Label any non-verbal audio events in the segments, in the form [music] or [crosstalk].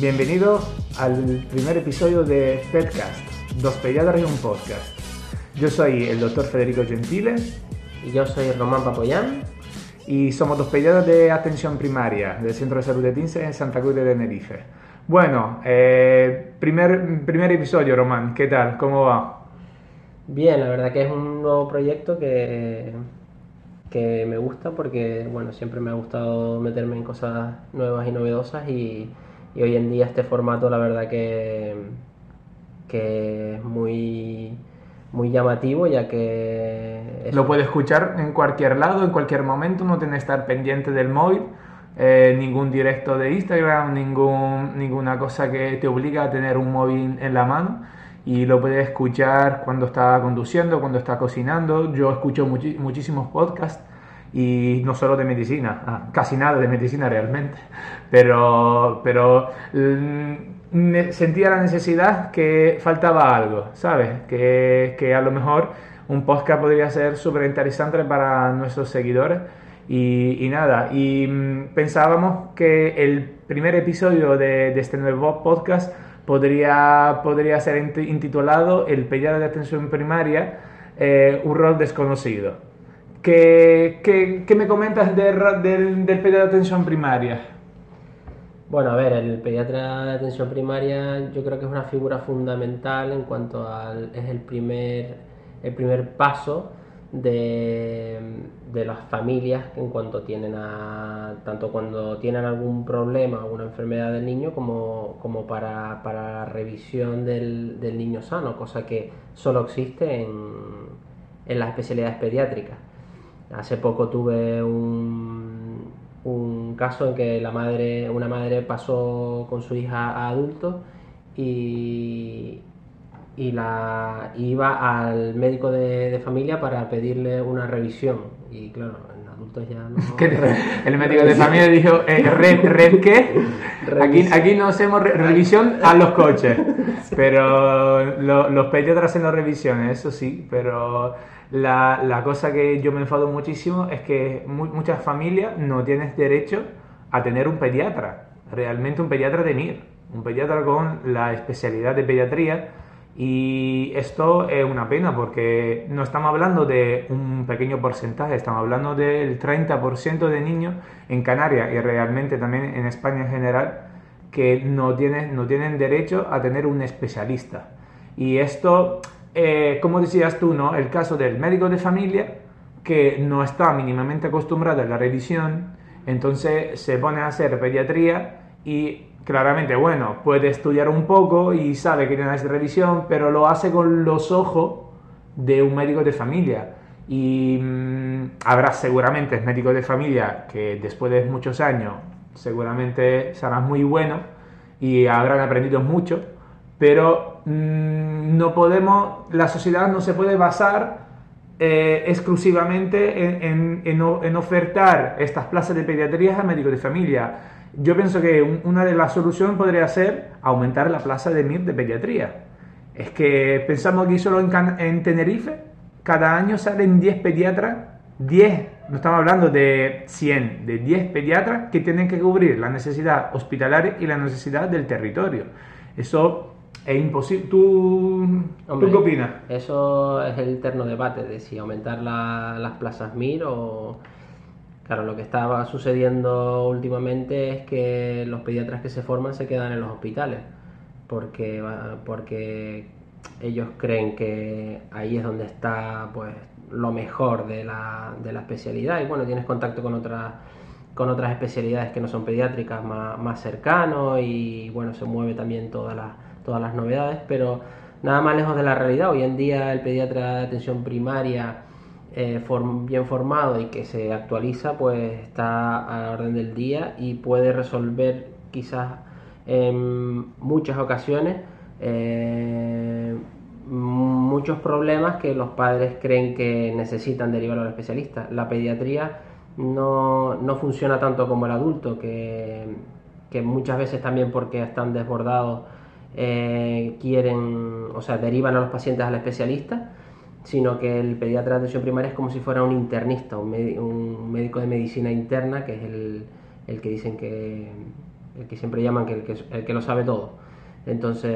Bienvenidos al primer episodio de Petcast, Dos Pediatras y un Podcast. Yo soy el doctor Federico Gentile. Y yo soy Román Papoyán. Y somos dos pediatras de atención primaria del Centro de Salud de Tince en Santa Cruz de Tenerife. Bueno, eh, primer, primer episodio, Román, ¿qué tal? ¿Cómo va? Bien, la verdad que es un nuevo proyecto que, que me gusta porque, bueno, siempre me ha gustado meterme en cosas nuevas y novedosas y, y hoy en día este formato la verdad que, que es muy muy llamativo ya que... Lo puedes escuchar en cualquier lado, en cualquier momento, no tienes que estar pendiente del móvil, eh, ningún directo de Instagram, ningún, ninguna cosa que te obliga a tener un móvil en la mano y lo puedes escuchar cuando está conduciendo, cuando está cocinando. Yo escucho muchísimos podcasts y no solo de medicina, ah, casi nada de medicina realmente, pero, pero mm, sentía la necesidad que faltaba algo, ¿sabes? Que, que a lo mejor un podcast podría ser súper interesante para nuestros seguidores. Y, y, nada, y mm, pensábamos que el primer episodio de, de, este nuevo podcast podría, podría ser intitulado El pediatra de atención primaria, eh, un rol desconocido. ¿Qué, qué, me comentas del, del, pediatra de atención primaria? Bueno, a ver, el pediatra de atención primaria yo creo que es una figura fundamental en cuanto al... es el primer, el primer paso de, de, las familias en cuanto tienen a... tanto cuando tienen algún problema, alguna enfermedad del niño como, como para, para revisión del, del niño sano, cosa que solo existe en, en las especialidades pediátricas. Hace poco tuve un, un caso en que la madre, una madre pasó con su hija a adulto y, y la iba al médico de, familia para pedirle una revisión. Y claro, en adultos ya no. [laughs] el médico de familia [laughs] dijo: eh, ¿red, red qué? Aquí, aquí no hacemos revisión a los coches, [laughs] pero los pediatras hacen las revisiones, eso sí, pero la, la, cosa que yo me enfado muchísimo es que muchas familias no tienen derecho a tener un pediatra, realmente un pediatra de NIR, un pediatra con la especialidad de pediatría. Y esto es una pena porque no estamos hablando de un pequeño porcentaje, estamos hablando del 30% de niños en Canarias y realmente también en España en general que no tienen, no tienen derecho a tener un especialista. Y esto eh, como decías tú, ¿no? El caso del médico de familia que no está mínimamente acostumbrado a la revisión, entonces se pone a hacer pediatría y claramente, bueno, puede estudiar un poco y sabe que tiene que revisión, pero lo hace con los ojos de un médico de familia. Y mm, habrá seguramente médicos de familia que después de muchos años seguramente serán muy buenos y habrán aprendido mucho, pero no podemos, la sociedad no se puede basar eh, exclusivamente en, ofertar estas plazas de pediatría a médicos de familia. Yo pienso que una de las soluciones podría ser aumentar la plaza de MIR de pediatría. Es que pensamos que solo en, en Tenerife cada año salen 10 pediatras, 10, no estamos hablando de 100, de 10 pediatras que tienen que cubrir la necesidad hospitalaria y la necesidad del territorio. Eso es imposible. ¿Tú, qué opinas? Eso es el eterno debate de si aumentar las plazas MIR o... Claro, lo que estaba sucediendo últimamente es que los pediatras que se forman se quedan en los hospitales porque, porque ellos creen que ahí es donde está pues lo mejor de la, de la especialidad y bueno, tienes contacto con otras con otras especialidades que no son pediátricas más, más cercano y bueno, se mueve también toda la todas las novedades, pero nada más lejos de la realidad. Hoy en día el pediatra de atención primaria eh, bien formado y que se actualiza, pues está a la orden del día y puede resolver quizás en muchas ocasiones eh, muchos problemas que los padres creen que necesitan derivar al especialista. La pediatría no, no funciona tanto como el adulto, que, que muchas veces también porque están desbordados eh, quieren, o sea, derivan a los pacientes al especialista, sino que el pediatra de atención primaria es como si fuera un internista, un, médico de medicina interna, que es el, el que dicen que el que siempre llaman que el que, el lo sabe todo. Entonces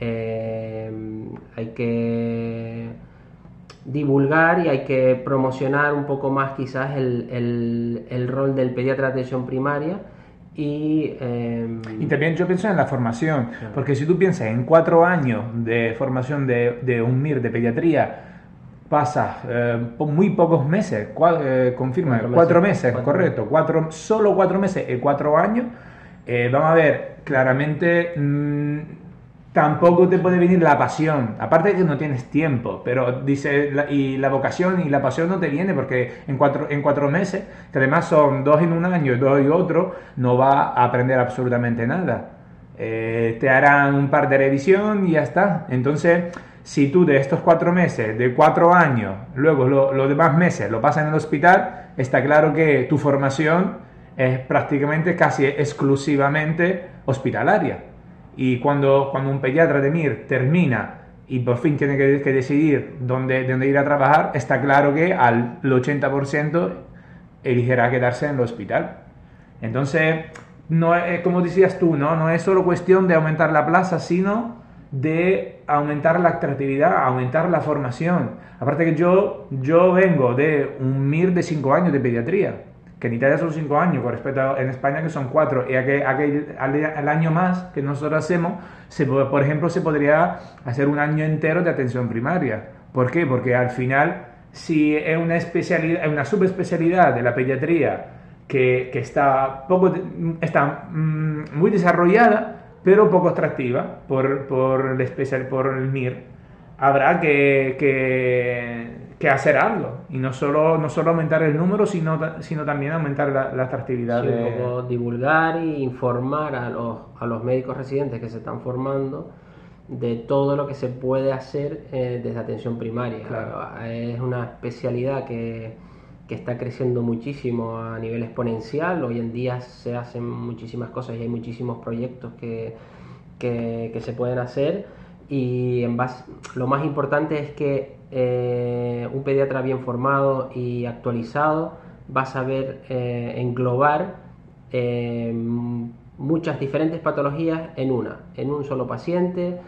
eh, hay que divulgar y hay que promocionar un poco más quizás el, el, rol del pediatra de atención primaria y, eh, y, también yo pienso en la formación, porque si tú piensas en cuatro años de formación de, de un MIR de pediatría, pasa eh, muy pocos meses, eh, confirma, cuatro meses, correcto, cuatro, solo cuatro meses y cuatro años, vamos a ver, claramente mm, tampoco te puede venir la pasión. Aparte de que no tienes tiempo, pero dice, y la vocación y la pasión no te viene porque en cuatro, en cuatro meses, que además son dos en un año y dos y otro, no va a aprender absolutamente nada. Eh, te harán un par de revisión y ya está. Entonces, si tú de estos cuatro meses, de cuatro años, luego los demás meses lo pasas en el hospital, está claro que tu formación es prácticamente casi exclusivamente hospitalaria. Y cuando, cuando un pediatra de MIR termina y por fin tiene que, decidir dónde, dónde, ir a trabajar, está claro que al 80% elegirá quedarse en el hospital. Entonces, no es, como decías tú, ¿no? no es solo cuestión de aumentar la plaza, sino de aumentar la atractividad, aumentar la formación. Aparte que yo, yo vengo de un MIR de 5 años de pediatría que en Italia son cinco años, con respecto a en España que son cuatro, y aquel, aquel, al, año más que nosotros hacemos, se, por ejemplo, se podría hacer un año entero de atención primaria. ¿Por qué? Porque al final, si es una, especialidad, una subespecialidad de la pediatría que, que está, poco, está mm, muy desarrollada, pero poco atractiva por, por, el, especial, por el MIR, habrá que, que que hacer algo y no solo, no solo aumentar el número, sino, sino también aumentar la, atractividad. de... divulgar e informar a los, a los médicos residentes que se están formando de todo lo que se puede hacer eh, desde atención primaria. Es una especialidad que, que, está creciendo muchísimo a nivel exponencial. Hoy en día se hacen muchísimas cosas y hay muchísimos proyectos que, que, que se pueden hacer. Y en base, lo más importante es que eh, un pediatra bien formado y actualizado va a saber eh, englobar eh, muchas diferentes patologías en una, en un solo paciente,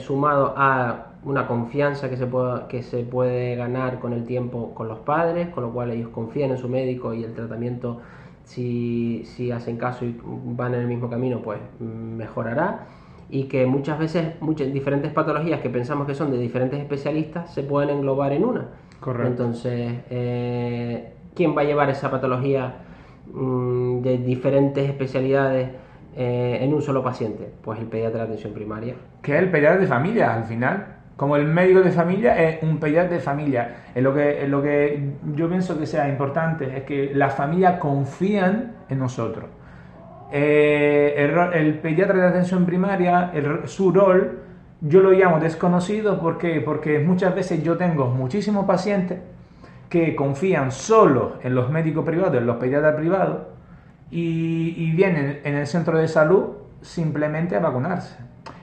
sumado a una confianza que se, puede, que se puede ganar con el tiempo con los padres, con lo cual ellos confían en su médico y el tratamiento, si, si hacen caso y van en el mismo camino, pues mejorará y que muchas veces muchas diferentes patologías que pensamos que son de diferentes especialistas se pueden englobar en una. Correcto. Entonces, eh, ¿quién va a llevar esa patología mm, de diferentes especialidades eh, en un solo paciente? Pues el pediatra de atención primaria. Que es el pediatra de familia al final. Como el médico de familia es un pediatra de familia. Es lo que, es lo que yo pienso que sea importante, es que las familias confían en nosotros eh, el, pediatra de atención primaria, su rol, yo lo llamo desconocido. Porque, porque muchas veces yo tengo muchísimos pacientes que confían solo en los médicos privados, en los pediatras privados, y, vienen en el centro de salud simplemente a vacunarse.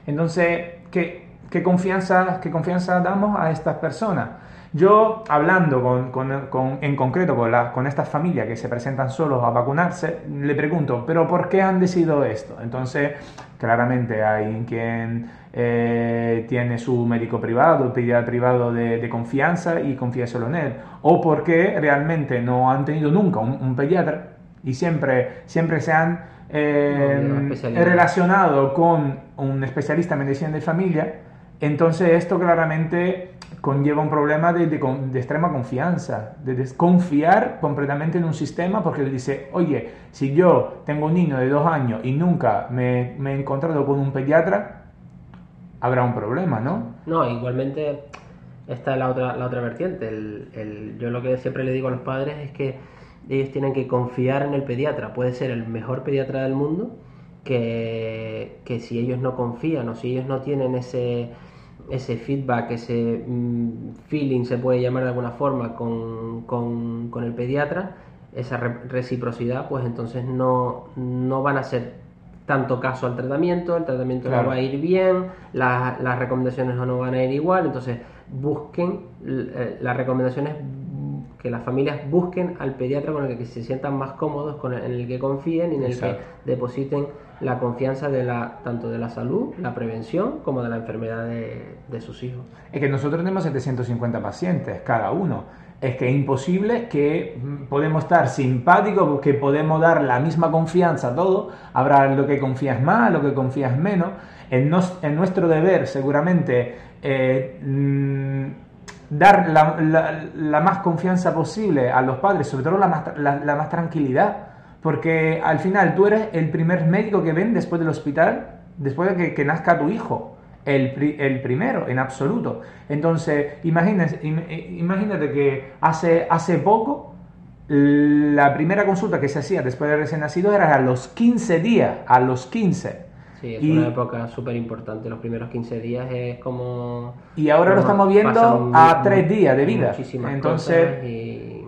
Entonces, ¿qué, qué confianza, ¿qué confianza damos a estas personas? Yo, hablando con, en concreto con, con estas familias que se presentan solos a vacunarse, le pregunto, ¿pero por qué han decidido esto? Entonces, claramente hay quien eh, tiene su médico privado, pediatra privado de, confianza y confía solo en él. O porque realmente no han tenido nunca un, pediatra y siempre, siempre se han eh, relacionado con un especialista en medicina de familia. Entonces esto claramente conlleva un problema de, extrema confianza, de desconfiar completamente en un sistema porque le dice, oye, si yo tengo un niño de dos años y nunca me, me he encontrado con un pediatra, habrá un problema, ¿no? No, igualmente esta es la otra, la otra vertiente. Yo lo que siempre le digo a los padres es que ellos tienen que confiar en el pediatra. Puede ser el mejor pediatra del mundo, que, que si ellos no confían o si ellos no tienen ese ese feedback, ese mm, feeling, se puede llamar de alguna forma, con, con, el pediatra, esa reciprocidad, pues entonces no, no van a hacer tanto caso al tratamiento, el tratamiento no va a ir bien, las recomendaciones no van a ir igual, entonces busquen eh, las recomendaciones que las familias busquen al pediatra con el que se sientan más cómodos, con el, en el que confíen y en el Exacto. que depositen la confianza de la, tanto de la salud, la prevención, como de la enfermedad de, de sus hijos. Es que nosotros tenemos 750 pacientes cada uno. Es que es imposible que mm, podemos estar simpáticos, porque podemos dar la misma confianza a todo. Habrá lo que confías más, lo que confías menos. En, nos- en nuestro deber, seguramente, eh, mm, dar la, la- más confianza posible a los padres, sobre todo la más, la más tranquilidad. Porque al final tú eres el primer médico que ven después del hospital, después de que, que nazca tu hijo. El, pri- el primero, en absoluto. Entonces, imagínate, im- imagínate que hace, hace poco la primera consulta que se hacía después de recién nacido era a los 15 días, a los 15. Sí, es Y- una época súper importante. Los primeros 15 días es como... Y ahora lo como estamos viendo pasan a mu- tres días de vida. muchísimas Entonces, y-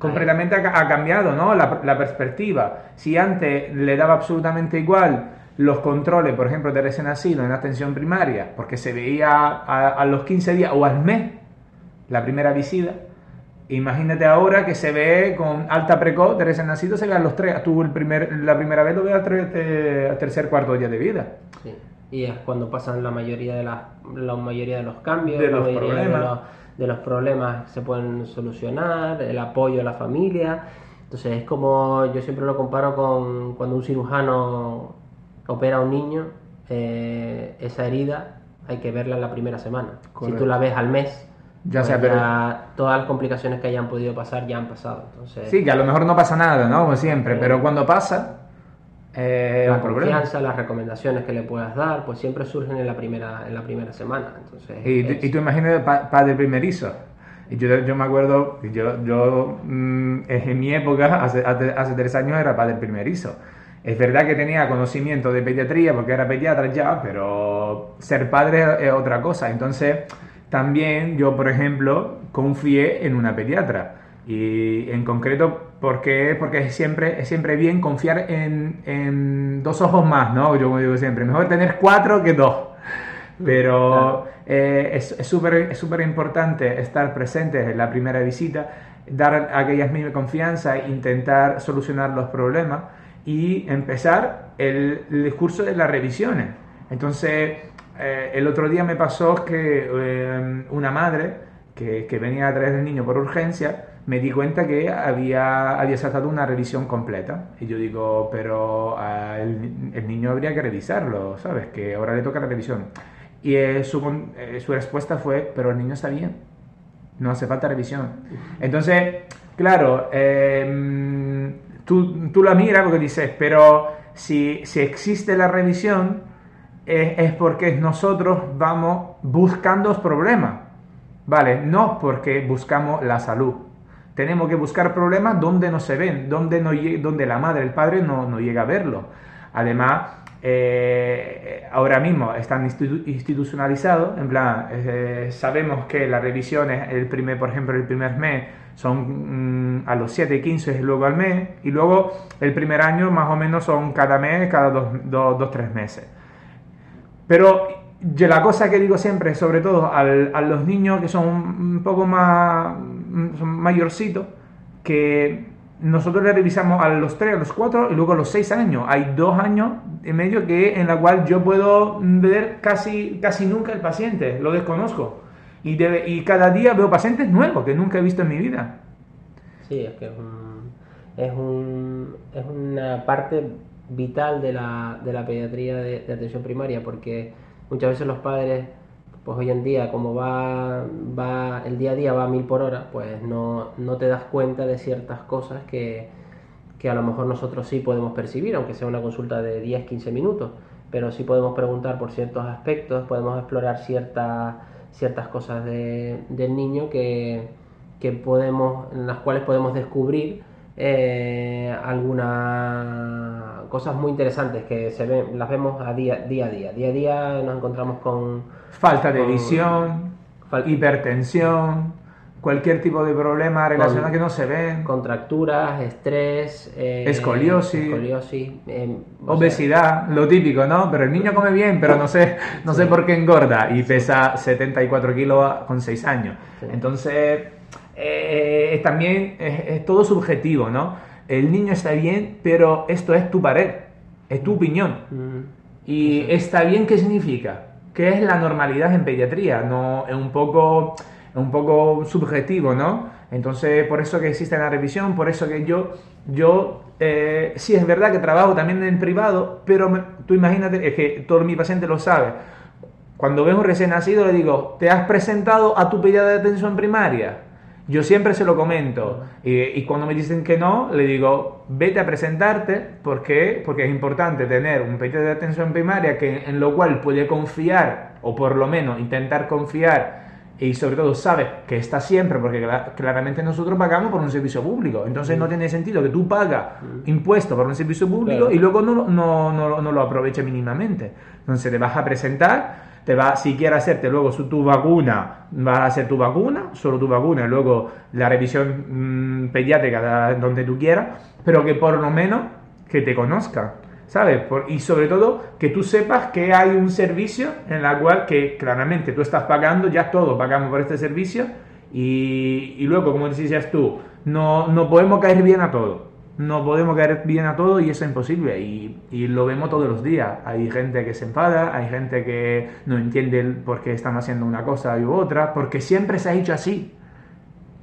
completamente ha, ha cambiado ¿no? la, la perspectiva. Si antes le daba absolutamente igual los controles, por ejemplo, de recién nacido en atención primaria, porque se veía a, a los 15 días o al mes la primera visita, imagínate ahora que se ve con alta precoz de recién nacido, se ve a los tres, tú el primer, la primera vez lo ves al, tre- eh, al tercer cuarto día de vida. Sí. Y es cuando pasan la mayoría de las la mayoría de los cambios, De la los mayoría de problemas. los, de los problemas que se pueden solucionar, el apoyo a la familia. Entonces es como yo siempre lo comparo con cuando un cirujano opera a un niño, eh, esa herida hay que verla en la primera semana. Si Correcto. tú la ves al mes, Ya pues sea, pero- todas las complicaciones que hayan podido pasar ya han pasado. Entonces, Sí, que a lo mejor no pasa nada, ¿no? Como siempre, pero cuando pasa, eh, la confianza, las recomendaciones que le puedas dar, pues siempre surgen en la primera, en la primera semana. Entonces, Y, y tú imagínate pa- padre primerizo. Y yo, yo me acuerdo, yo, yo mm, en mi época, hace, hace tres años, era padre primerizo. Es verdad que tenía conocimiento de pediatría porque era pediatra ya, pero ser padre es otra cosa. Entonces, también yo, por ejemplo, confié en una pediatra. Y en concreto, ¿por qué? Porque es siempre, es siempre bien confiar en, en dos ojos más, ¿no? Yo como digo siempre, mejor tener cuatro que dos. Pero eh, es súper es súper importante estar presentes en la primera visita, dar a aquellas mismas confianza, intentar solucionar los problemas y empezar el, el discurso de las revisiones. Entonces, eh, el otro día me pasó que eh, una madre que, que venía a traer el niño por urgencia me di cuenta que había, había saltado una revisión completa. Y yo digo, pero ah, el, niño habría que revisarlo, ¿sabes? Que ahora le toca la revisión. Y eh, su, eh, su respuesta fue, pero el niño está bien, no hace falta revisión. Entonces, claro, eh, tú, tú la miras porque dices, pero si, si existe la revisión, es, es porque nosotros vamos buscando problemas, ¿vale? No porque buscamos la salud. Tenemos que buscar problemas donde no se ven, donde, no, donde la madre, el padre no, no llega a verlo. Además, eh, ahora mismo están institu- institucionalizados, en plan, eh, sabemos que las revisiones, el primer, por ejemplo, el primer mes son mm, a los 7, 15 y luego al mes, y luego el primer año más o menos son cada mes, cada dos, dos, dos tres meses. Pero yo la cosa que digo siempre, sobre todo al- a los niños que son un poco más son mayorcitos, que nosotros le revisamos a los 3, a los 4 y luego a los 6 años. Hay dos años y medio que, en la cual yo puedo ver casi, casi nunca el paciente, lo desconozco. Y, debe- y cada día veo pacientes nuevos que nunca he visto en mi vida. Sí, es que es, un- es, un- es una parte vital de la, de la pediatría de, de atención primaria, porque muchas veces los padres, pues hoy en día, como va, va el día a día va a mil por hora, pues no, no te das cuenta de ciertas cosas que, que a lo mejor nosotros sí podemos percibir, aunque sea una consulta de 10, 15 minutos, pero sí podemos preguntar por ciertos aspectos, podemos explorar ciertas ciertas cosas de- del niño que, que podemos, en las cuales podemos descubrir eh, algunas cosas muy interesantes que se ven, las vemos a día, día a día. Día a día nos encontramos con Falta de Con- visión, fal- hipertensión, cualquier tipo de problema relacionado Con- que no se ven, contracturas, estrés, eh, Escoliosis. escoliosis, eh, sea, obesidad, lo típico, ¿no? Pero el niño come bien, pero no sé, no sé por qué engorda y pesa 74 kilos con 6 años. Sí. Entonces, eh, también es, todo subjetivo, ¿no? El niño está bien, pero esto es tu pared, es tu opinión. Y está bien, ¿qué significa? ¿Qué es la normalidad en pediatría? No, es un poco, un poco subjetivo, ¿no? Entonces, por eso que existe la revisión, por eso que yo, yo eh, sí es verdad que trabajo también en privado, pero tú imagínate, es que todo mi paciente lo sabe. Cuando veo un recién nacido le digo, ¿te has presentado a tu pediatra de atención primaria? Yo siempre se lo comento y, cuando me dicen que no, le digo, vete a presentarte porque, porque es importante tener un pediatra de atención primaria que, en lo cual puede confiar o por lo menos intentar confiar y sobre todo sabe que está siempre, porque claramente nosotros pagamos por un servicio público, entonces no tiene sentido que tú pagas impuestos por un servicio público y luego no, no, no, no lo aproveche mínimamente. Entonces te vas a presentar te va, si quieres hacerte luego su, tu vacuna, vas a hacer tu vacuna, solo tu vacuna, y luego la revisión mm, pediátrica donde tú quieras, pero que por lo menos que te conozca, ¿sabes? y sobre todo que tú sepas que hay un servicio en el cual que claramente tú estás pagando, ya todos pagamos por este servicio, y, y luego, como decías tú, no, no podemos caer bien a todos no podemos caer bien a todo y eso es imposible. Y, lo vemos todos los días. Hay gente que se enfada, hay gente que no entiende por qué están haciendo una cosa u otra, porque siempre se ha hecho así.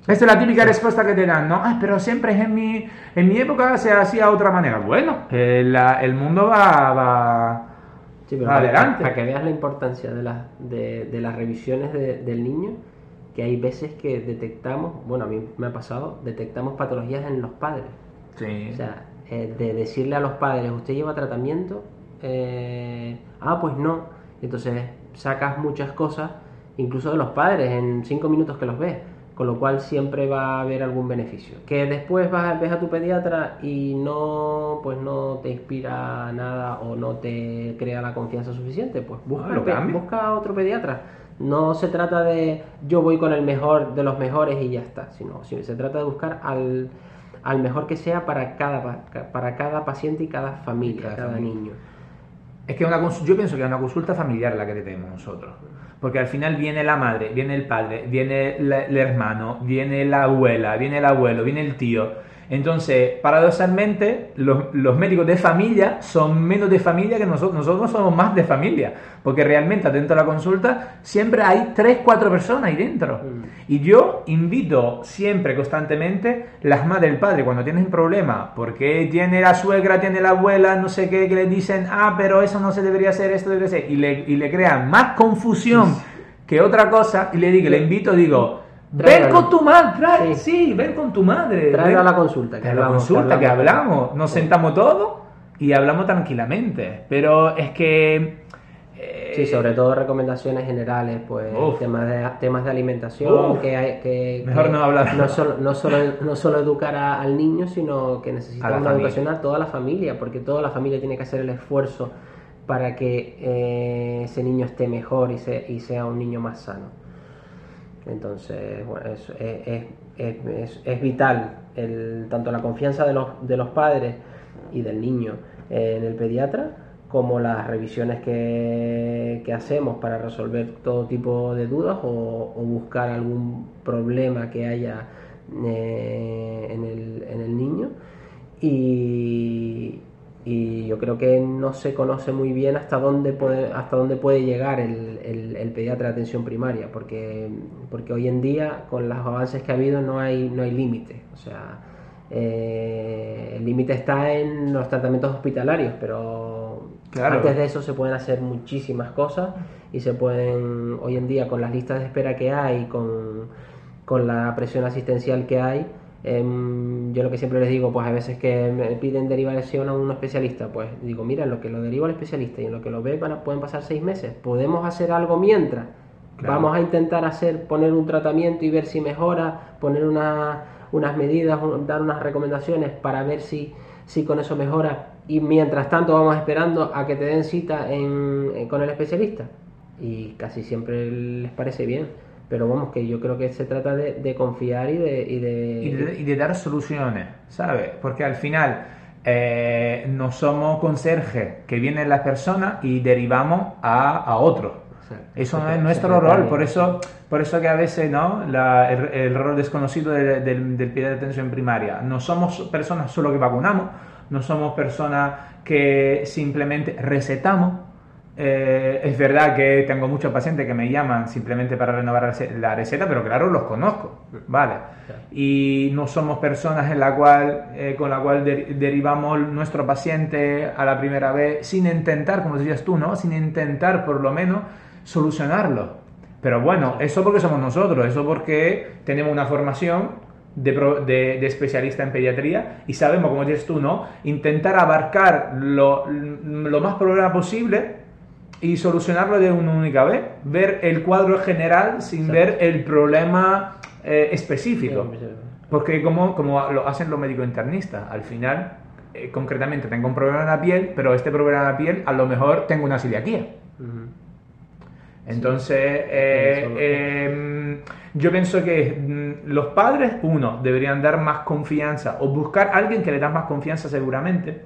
Esta es la típica respuesta que te dan, ¿no? Ah, pero siempre en mi, en mi época se hacía de otra manera. Bueno, el, el mundo va, va, adelante. Para, que veas la importancia de, de, de las revisiones del niño, que hay veces que detectamos, bueno, a mí me ha pasado, detectamos patologías en los padres. O sea, eh, de decirle a los padres, ¿usted lleva tratamiento? Eh, ah, pues no. Entonces sacas muchas cosas, incluso de los padres, en cinco minutos que los ves. Con lo cual siempre va a haber algún beneficio. Que después vas, ves a tu pediatra y no, pues no te inspira nada o no te crea la confianza suficiente, pues busca, busca otro pediatra. No se trata de yo voy con el mejor de los mejores y ya está, sino se trata de buscar al, al mejor que sea para cada, para cada paciente y cada familia, cada, niño. Es que una, yo pienso que es una consulta familiar la que tenemos nosotros. Porque al final viene la madre, viene el padre, viene el hermano, viene la abuela, viene el abuelo, viene el tío entonces, paradoxalmente, los, médicos de familia son menos de familia que nosotros. Nosotros somos más de familia, porque realmente dentro de la consulta siempre hay 3, 4 personas ahí dentro. Mm. Y yo invito siempre, constantemente, las madres el padre, cuando tienen un problema, porque tiene la suegra, tiene la abuela, no sé qué, que le dicen, ah, pero eso no se debería hacer, esto debería ser, y le, y le crean más confusión que otra cosa, y le digo, le invito, digo, Ven con tu madre, sí. ven con tu madre. Trae a la consulta. Que a la consulta, que hablamos. Nos sentamos todos y hablamos tranquilamente. Pero es que... Eh, sí, sobre todo recomendaciones generales, pues temas de, temas de alimentación, que hay que... Mejor no hablar. No solo, no solo, no solo educar al niño, sino que necesitamos una educación a toda la familia, porque toda la familia tiene que hacer el esfuerzo para que eh, ese niño esté mejor y, se, y sea un niño más sano. Entonces, bueno, es, es, es, vital el, tanto la confianza de los, de los padres y del niño en el pediatra, como las revisiones que, que hacemos para resolver todo tipo de dudas o, buscar algún problema que haya eh, en, el, en el niño. Y, y yo creo que no se conoce muy bien hasta dónde puede, hasta dónde puede llegar el, el, pediatra de atención primaria, porque, porque hoy en día, con los avances que ha habido, no hay, no hay límite. O sea, eh, el límite está en los tratamientos hospitalarios, pero antes de eso se pueden hacer muchísimas cosas y se pueden, hoy en día, con las listas de espera que hay, con, con la presión asistencial que hay, Em, yo lo que siempre les digo, pues a veces que me piden derivación a un especialista, pues digo, mira, en lo que lo deriva al especialista y en lo que lo ve pueden pasar seis meses. ¿Podemos hacer algo mientras? Vamos a intentar hacer, poner un tratamiento y ver si mejora, poner unas medidas, dar unas recomendaciones para ver si, si con eso mejora. Y mientras tanto vamos esperando a que te den cita con el especialista. Y casi siempre les parece bien pero vamos, que yo creo que se trata de, confiar y de y de, y de... dar soluciones, ¿sabes? Porque al final eh, no somos conserje, que viene la persona y derivamos a, a otro. Eso no es nuestro rol, por eso, por eso que a veces ¿no? La, el, rol desconocido del, del, del pediatra de atención primaria. No somos personas solo que vacunamos, no somos personas que simplemente recetamos, eh, es verdad que tengo muchos pacientes que me llaman simplemente para renovar la receta, pero claro, los conozco, ¿vale? Y no somos personas en la cual, eh, con la cual derivamos nuestro paciente a la primera vez sin intentar, como decías tú, ¿no? Sin intentar por lo menos solucionarlo. Pero bueno, eso porque somos nosotros, eso porque tenemos una formación de, de, especialista en pediatría y sabemos, como dices tú, ¿no? Intentar abarcar lo, lo más problema posible y solucionarlo de una única vez. Ver el cuadro general sin ver el problema eh, específico. Porque como, como lo hacen los médicos internistas, al final, eh, concretamente, tengo un problema en la piel, pero este problema en la piel a lo mejor tengo una celiaquía. Entonces, eh, yo pienso que mm, los padres, uno, deberían dar más confianza o buscar a alguien que le da más confianza seguramente,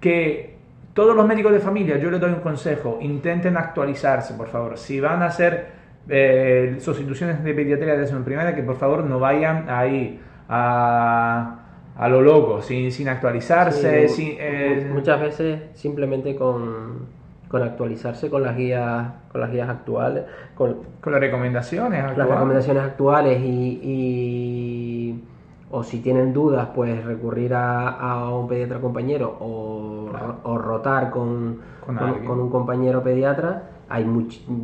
que todos los médicos de familia, yo les doy un consejo, intenten actualizarse, por favor. Si van a hacer eh, sustituciones de pediatría de primaria, que por favor no vayan ahí a, a lo loco, sin, sin actualizarse. Eh, muchas veces simplemente con, con, actualizarse con las guías, con las guías actuales, con, con las recomendaciones actuales. Las recomendaciones actuales y o si tienen dudas, pues recurrir a, un pediatra compañero o, rotar con, con, un compañero pediatra. Hay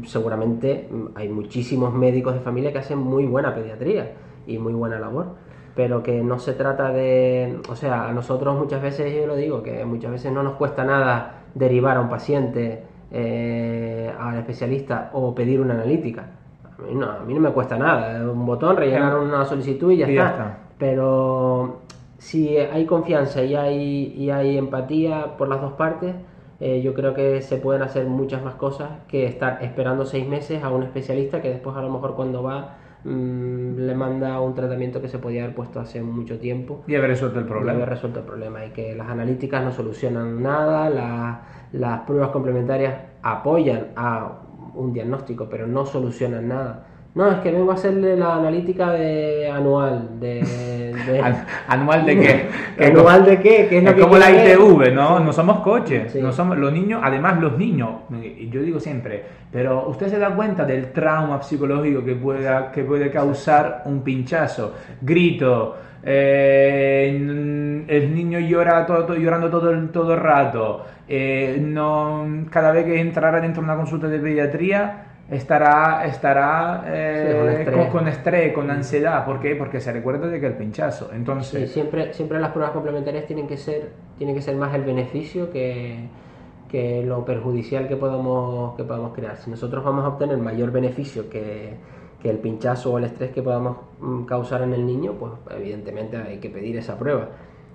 seguramente hay muchísimos médicos de familia que hacen muy buena pediatría y muy buena labor, pero que no se trata de, o sea, a nosotros muchas veces, yo lo digo, que muchas veces no nos cuesta nada derivar a un paciente eh, al especialista o pedir una analítica. A mí, no, a mí no me cuesta nada, un botón, rellenar una solicitud y ya, está pero si hay confianza y hay, y hay empatía por las dos partes, eh, yo creo que se pueden hacer muchas más cosas que estar esperando seis meses a un especialista que después a lo mejor cuando va mm, le manda un tratamiento que se podía haber puesto hace mucho tiempo. Y haber resuelto el problema. Y haber resuelto el problema. Y que las analíticas no solucionan nada, las pruebas complementarias apoyan a un diagnóstico, pero no solucionan nada. No, es que vengo a hacerle la analítica de anual. De, ¿Anual de qué? [laughs] ¿Anual de qué? es, como la ITV, ¿no? No somos coches. No somos, los niños, además los niños, yo digo siempre, pero usted se da cuenta del trauma psicológico que, pueda, que puede causar un pinchazo, grito, eh, el niño llora todo, llorando todo el, todo el rato, eh, no, cada vez que entrara dentro de una consulta de pediatría, estará, estará eh, con, estrés. Con, ansiedad. ¿Por qué? Porque se recuerda de que el pinchazo. Entonces... siempre, siempre las pruebas complementarias tienen que ser, tienen que ser más el beneficio que, que lo perjudicial que podamos, que podamos crear. Si nosotros vamos a obtener mayor beneficio que, que el pinchazo o el estrés que podamos mm, causar en el niño, pues evidentemente hay que pedir esa prueba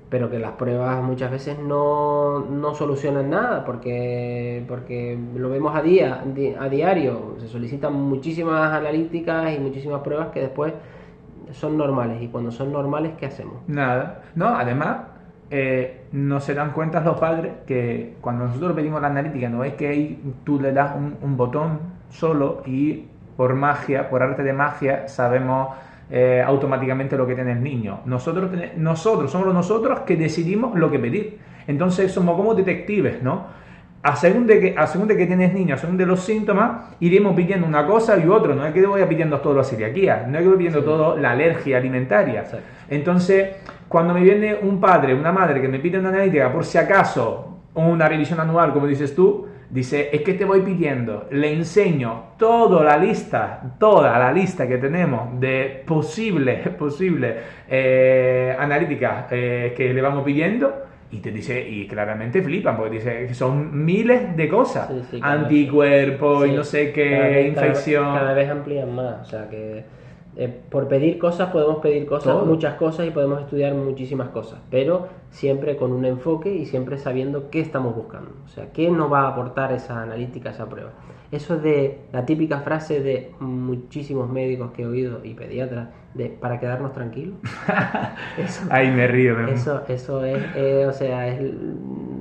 pero que las pruebas muchas veces no, no solucionan nada porque, porque lo vemos a, día, a diario, se solicitan muchísimas analíticas y muchísimas pruebas que después son normales. Y cuando son normales, ¿qué hacemos? Nada, no, además eh, no se dan cuenta los padres que cuando nosotros pedimos la analítica no es que ahí tú le das un, un botón solo y por magia, por arte de magia, sabemos eh, automáticamente lo que tiene el niño. Nosotros, nosotros somos nosotros que decidimos lo que pedir. Entonces somos como detectives, ¿no? A según, de que, a según de que tienes niño, a según de los síntomas, iremos pidiendo una cosa y otra. No es que voy pidiendo todo la celiaquía, no es que voy pidiendo todo la alergia alimentaria. Entonces, cuando me viene un padre, una madre que me pide una analítica por si acaso, una revisión anual, como dices tú, Dice, es que te voy pidiendo, le enseño toda la lista, toda la lista que tenemos de posible, [laughs] posible eh, analítica eh, que le vamos pidiendo y te dice, y claramente flipan, porque dice que son miles de cosas, anticuerpos y no sé qué, infección. Cada vez, amplían más, o sea que eh, por pedir cosas podemos pedir cosas, muchas cosas y podemos estudiar muchísimas cosas, pero siempre con un enfoque y siempre sabiendo qué estamos buscando, o sea, qué nos va a aportar esa analítica, esa prueba. eso de la típica frase de muchísimos médicos que he oído y pediatras de para quedarnos tranquilos. [laughs] eso, Ahí me río. Eso, eso es, eh, o, sea, es,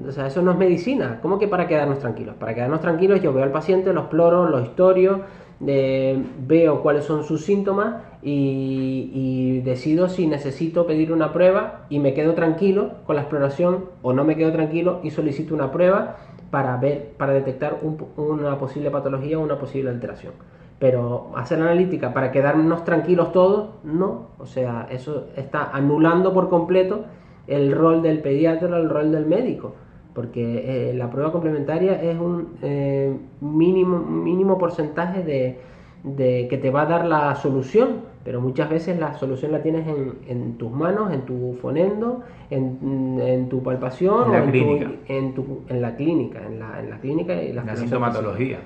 o sea, eso no es medicina. ¿Cómo que para quedarnos tranquilos? Para quedarnos tranquilos yo veo al paciente, lo exploro, lo historio, eh, veo cuáles son sus síntomas y, decido si necesito pedir una prueba y me quedo tranquilo con la exploración o no me quedo tranquilo y solicito una prueba para ver, para detectar una posible patología o una posible alteración. Pero hacer analítica para quedarnos tranquilos todos, no. O sea, eso está anulando por completo el rol del pediatra, el rol del médico. Porque eh, la prueba complementaria es un eh, mínimo, mínimo porcentaje de, de que te va a dar la solución pero muchas veces la solución la tienes en, en tus manos, en tu fonendo, en, en tu palpación en la clínica. en, tu, en la clínica, en la, en la clínica y la, sintomatología.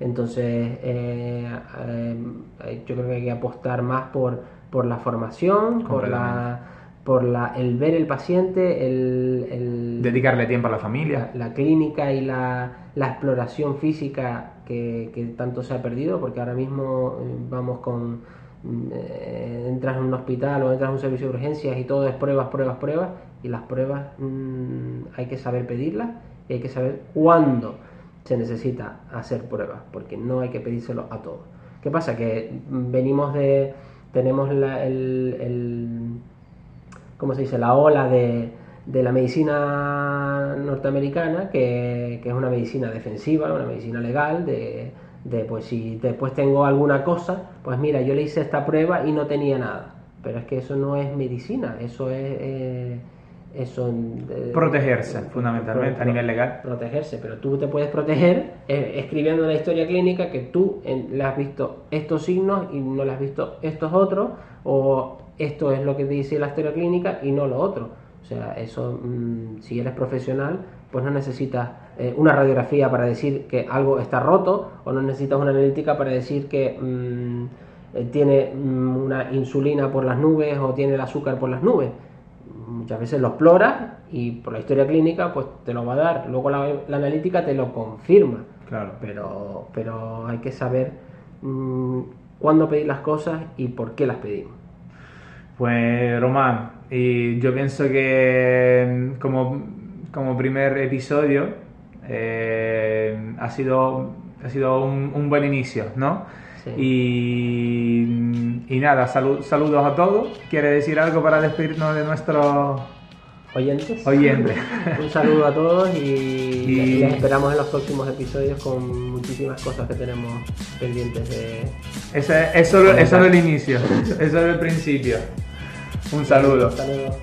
Entonces, eh, eh, yo creo que hay que apostar más por, por la formación, por la por la, el ver el paciente, el, el dedicarle tiempo a la familia. La, clínica y la, la exploración física que, que, tanto se ha perdido, porque ahora mismo eh, vamos con eh, entras en un hospital o entras en un servicio de urgencias y todo es pruebas, pruebas, pruebas, y las pruebas mm, hay que saber pedirlas y hay que saber cuándo se necesita hacer pruebas, porque no hay que pedírselo a todos. ¿Qué pasa? Que venimos de, tenemos la, el, el ¿cómo se dice? La ola de, de la medicina norteamericana, que, que, es una medicina defensiva, una medicina legal, de, de pues si después tengo alguna cosa, pues mira, yo le hice esta prueba y no tenía nada. Pero es que eso no es medicina, eso es... Eh, eso, eh, protegerse, fundamentalmente, a nivel legal. Protegerse, pero tú te puedes proteger eh, escribiendo una historia clínica que tú le has visto estos signos y no le has visto estos otros, o esto es lo que dice la historia clínica y no lo otro. O sea, eso, mm, si eres profesional, pues no necesitas eh, una radiografía para decir que algo está roto o no necesitas una analítica para decir que mm, eh, tiene mm, una insulina por las nubes o tiene el azúcar por las nubes. Muchas veces lo exploras y por la historia clínica pues te lo va a dar. Luego la, analítica te lo confirma. Claro. Pero, pero hay que saber cuándo pedir las cosas y por qué las pedimos. Pues Román, y yo pienso que como, como primer episodio eh, ha sido, ha sido un, buen inicio, ¿no? Y, y, nada, saludos a todos. ¿Quiere decir algo para despedirnos de nuestros oyentes? oyentes. [laughs] un saludo a todos y, les esperamos en los próximos episodios con muchísimas cosas que tenemos pendientes de... Ese, es el inicio, eso es el principio. Un saludo. Un saludo.